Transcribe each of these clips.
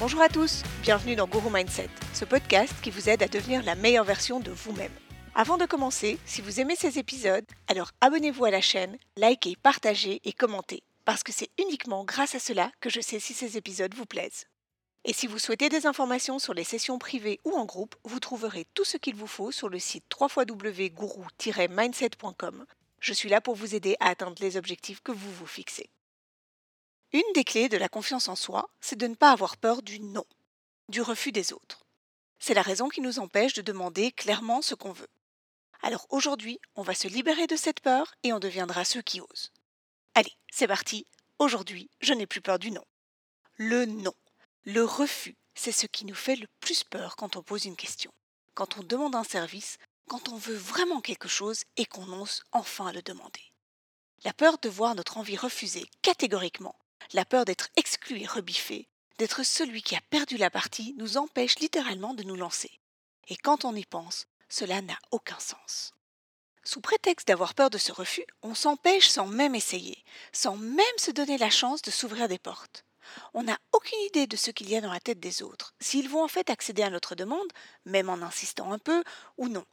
Bonjour à tous, bienvenue dans Guru Mindset, ce podcast qui vous aide à devenir la meilleure version de vous-même. Avant de commencer, si vous aimez ces épisodes, alors abonnez-vous à la chaîne, likez, partagez et commentez, parce que c'est uniquement grâce à cela que je sais si ces épisodes vous plaisent. Et si vous souhaitez des informations sur les sessions privées ou en groupe, vous trouverez tout ce qu'il vous faut sur le site www.guru-mindset.com. Je suis là pour vous aider à atteindre les objectifs que vous vous fixez. Une des clés de la confiance en soi, c'est de ne pas avoir peur du non, du refus des autres. C'est la raison qui nous empêche de demander clairement ce qu'on veut. Alors aujourd'hui, on va se libérer de cette peur et on deviendra ceux qui osent. Allez, c'est parti. Aujourd'hui, je n'ai plus peur du non. Le non. Le refus, c'est ce qui nous fait le plus peur quand on pose une question, quand on demande un service, quand on veut vraiment quelque chose et qu'on ose enfin le demander. La peur de voir notre envie refusée catégoriquement, la peur d'être exclu et rebiffé, d'être celui qui a perdu la partie, nous empêche littéralement de nous lancer. Et quand on y pense, cela n'a aucun sens. Sous prétexte d'avoir peur de ce refus, on s'empêche sans même essayer, sans même se donner la chance de s'ouvrir des portes on n'a aucune idée de ce qu'il y a dans la tête des autres, s'ils vont en fait accéder à notre demande, même en insistant un peu, ou non.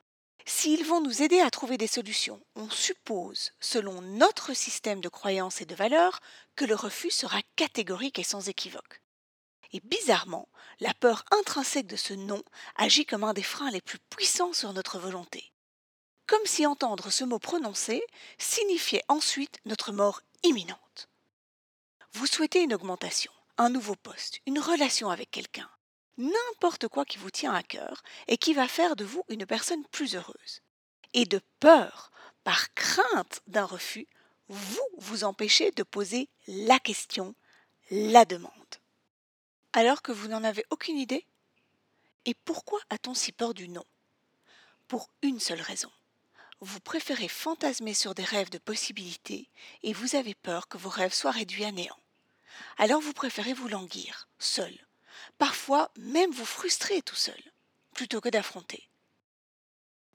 S'ils vont nous aider à trouver des solutions, on suppose, selon notre système de croyances et de valeurs, que le refus sera catégorique et sans équivoque. Et bizarrement, la peur intrinsèque de ce non agit comme un des freins les plus puissants sur notre volonté. Comme si entendre ce mot prononcé signifiait ensuite notre mort imminente. Vous souhaitez une augmentation, un nouveau poste, une relation avec quelqu'un, n'importe quoi qui vous tient à cœur et qui va faire de vous une personne plus heureuse. Et de peur, par crainte d'un refus, vous vous empêchez de poser la question, la demande. Alors que vous n'en avez aucune idée Et pourquoi a-t-on si peur du non? Pour une seule raison vous préférez fantasmer sur des rêves de possibilités et vous avez peur que vos rêves soient réduits à néant. Alors vous préférez vous languir, seul, parfois même vous frustrer tout seul, plutôt que d'affronter.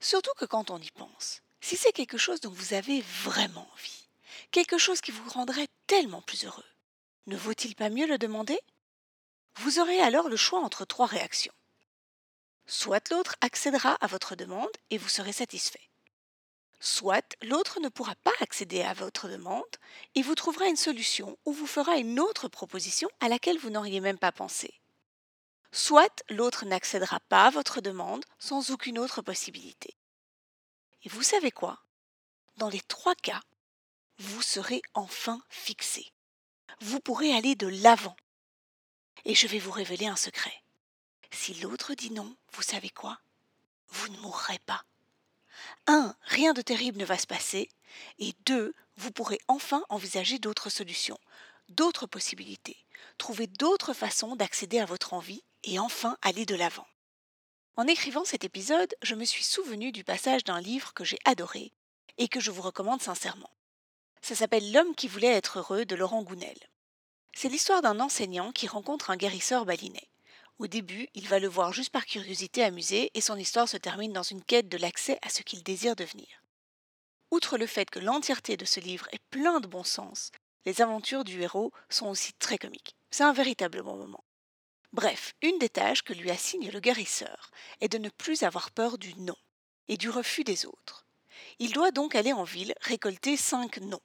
Surtout que quand on y pense, si c'est quelque chose dont vous avez vraiment envie, quelque chose qui vous rendrait tellement plus heureux, ne vaut-il pas mieux le demander? Vous aurez alors le choix entre trois réactions. Soit l'autre accédera à votre demande et vous serez satisfait soit l'autre ne pourra pas accéder à votre demande et vous trouvera une solution ou vous fera une autre proposition à laquelle vous n'auriez même pas pensé. Soit l'autre n'accédera pas à votre demande sans aucune autre possibilité. Et vous savez quoi? Dans les trois cas, vous serez enfin fixé. Vous pourrez aller de l'avant. Et je vais vous révéler un secret. Si l'autre dit non, vous savez quoi? Vous ne mourrez pas. 1. Rien de terrible ne va se passer. Et 2. Vous pourrez enfin envisager d'autres solutions, d'autres possibilités, trouver d'autres façons d'accéder à votre envie et enfin aller de l'avant. En écrivant cet épisode, je me suis souvenu du passage d'un livre que j'ai adoré et que je vous recommande sincèrement. Ça s'appelle L'homme qui voulait être heureux de Laurent Gounel. C'est l'histoire d'un enseignant qui rencontre un guérisseur balinais. Au début, il va le voir juste par curiosité amusé et son histoire se termine dans une quête de l'accès à ce qu'il désire devenir. Outre le fait que l'entièreté de ce livre est plein de bon sens, les aventures du héros sont aussi très comiques. C'est un véritable bon moment. Bref, une des tâches que lui assigne le guérisseur est de ne plus avoir peur du non et du refus des autres. Il doit donc aller en ville récolter cinq noms.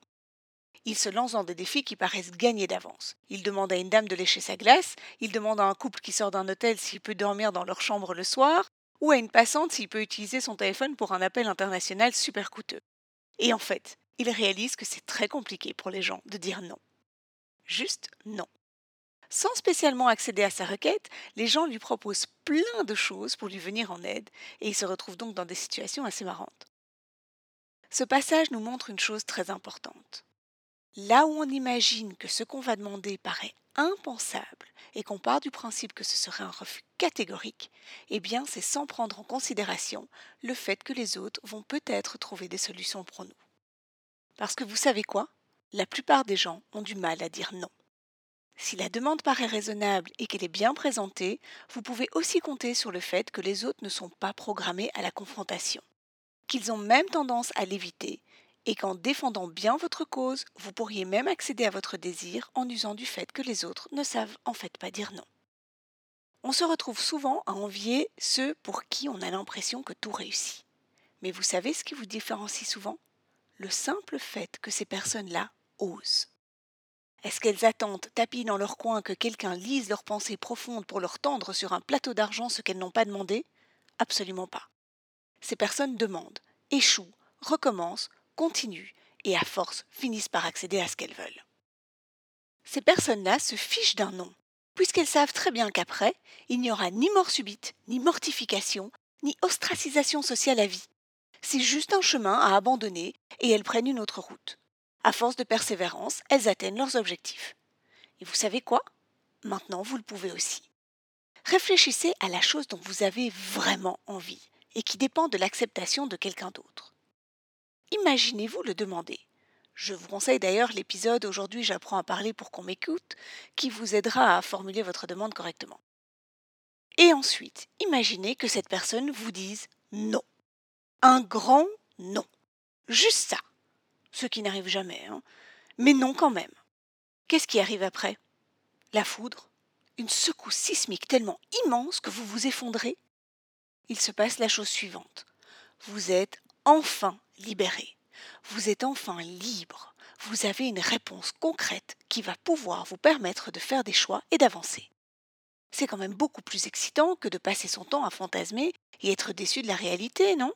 Il se lance dans des défis qui paraissent gagnés d'avance. Il demande à une dame de lécher sa glace, il demande à un couple qui sort d'un hôtel s'il peut dormir dans leur chambre le soir, ou à une passante s'il peut utiliser son téléphone pour un appel international super coûteux. Et en fait, il réalise que c'est très compliqué pour les gens de dire non. Juste non. Sans spécialement accéder à sa requête, les gens lui proposent plein de choses pour lui venir en aide, et il se retrouve donc dans des situations assez marrantes. Ce passage nous montre une chose très importante. Là où on imagine que ce qu'on va demander paraît impensable et qu'on part du principe que ce serait un refus catégorique, eh bien c'est sans prendre en considération le fait que les autres vont peut-être trouver des solutions pour nous. Parce que vous savez quoi? La plupart des gens ont du mal à dire non. Si la demande paraît raisonnable et qu'elle est bien présentée, vous pouvez aussi compter sur le fait que les autres ne sont pas programmés à la confrontation, qu'ils ont même tendance à l'éviter et qu'en défendant bien votre cause, vous pourriez même accéder à votre désir en usant du fait que les autres ne savent en fait pas dire non. On se retrouve souvent à envier ceux pour qui on a l'impression que tout réussit. Mais vous savez ce qui vous différencie souvent? Le simple fait que ces personnes-là osent. Est-ce qu'elles attendent, tapis dans leur coin, que quelqu'un lise leurs pensées profondes pour leur tendre sur un plateau d'argent ce qu'elles n'ont pas demandé? Absolument pas. Ces personnes demandent, échouent, recommencent, continuent et à force finissent par accéder à ce qu'elles veulent. Ces personnes-là se fichent d'un nom, puisqu'elles savent très bien qu'après, il n'y aura ni mort subite, ni mortification, ni ostracisation sociale à vie. C'est juste un chemin à abandonner et elles prennent une autre route. À force de persévérance, elles atteignent leurs objectifs. Et vous savez quoi? Maintenant, vous le pouvez aussi. Réfléchissez à la chose dont vous avez vraiment envie et qui dépend de l'acceptation de quelqu'un d'autre. Imaginez-vous le demander. Je vous conseille d'ailleurs l'épisode Aujourd'hui j'apprends à parler pour qu'on m'écoute, qui vous aidera à formuler votre demande correctement. Et ensuite, imaginez que cette personne vous dise non. Un grand non. Juste ça. Ce qui n'arrive jamais, hein. mais non quand même. Qu'est-ce qui arrive après? La foudre Une secousse sismique tellement immense que vous vous effondrez Il se passe la chose suivante. Vous êtes enfin libéré. Vous êtes enfin libre. Vous avez une réponse concrète qui va pouvoir vous permettre de faire des choix et d'avancer. C'est quand même beaucoup plus excitant que de passer son temps à fantasmer et être déçu de la réalité, non?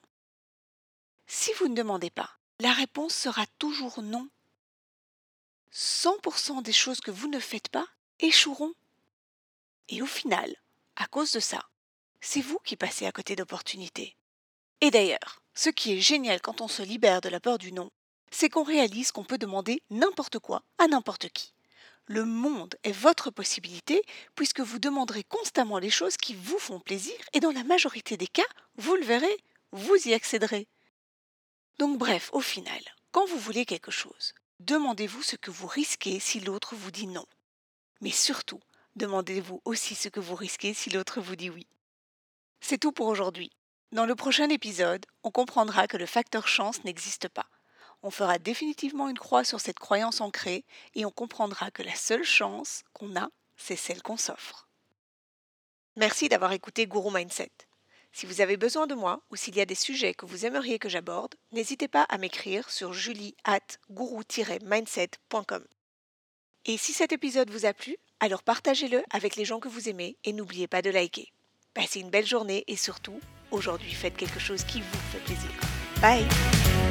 Si vous ne demandez pas, la réponse sera toujours non. 100% des choses que vous ne faites pas échoueront. Et au final, à cause de ça, c'est vous qui passez à côté d'opportunités. Et d'ailleurs, ce qui est génial quand on se libère de la peur du non, c'est qu'on réalise qu'on peut demander n'importe quoi à n'importe qui. Le monde est votre possibilité puisque vous demanderez constamment les choses qui vous font plaisir et dans la majorité des cas, vous le verrez, vous y accéderez. Donc bref, au final, quand vous voulez quelque chose, demandez-vous ce que vous risquez si l'autre vous dit non. Mais surtout, demandez-vous aussi ce que vous risquez si l'autre vous dit oui. C'est tout pour aujourd'hui. Dans le prochain épisode, on comprendra que le facteur chance n'existe pas. On fera définitivement une croix sur cette croyance ancrée et on comprendra que la seule chance qu'on a, c'est celle qu'on s'offre. Merci d'avoir écouté Guru Mindset. Si vous avez besoin de moi ou s'il y a des sujets que vous aimeriez que j'aborde, n'hésitez pas à m'écrire sur julie at mindsetcom Et si cet épisode vous a plu, alors partagez-le avec les gens que vous aimez et n'oubliez pas de liker. Passez une belle journée et surtout, aujourd'hui faites quelque chose qui vous fait plaisir. Bye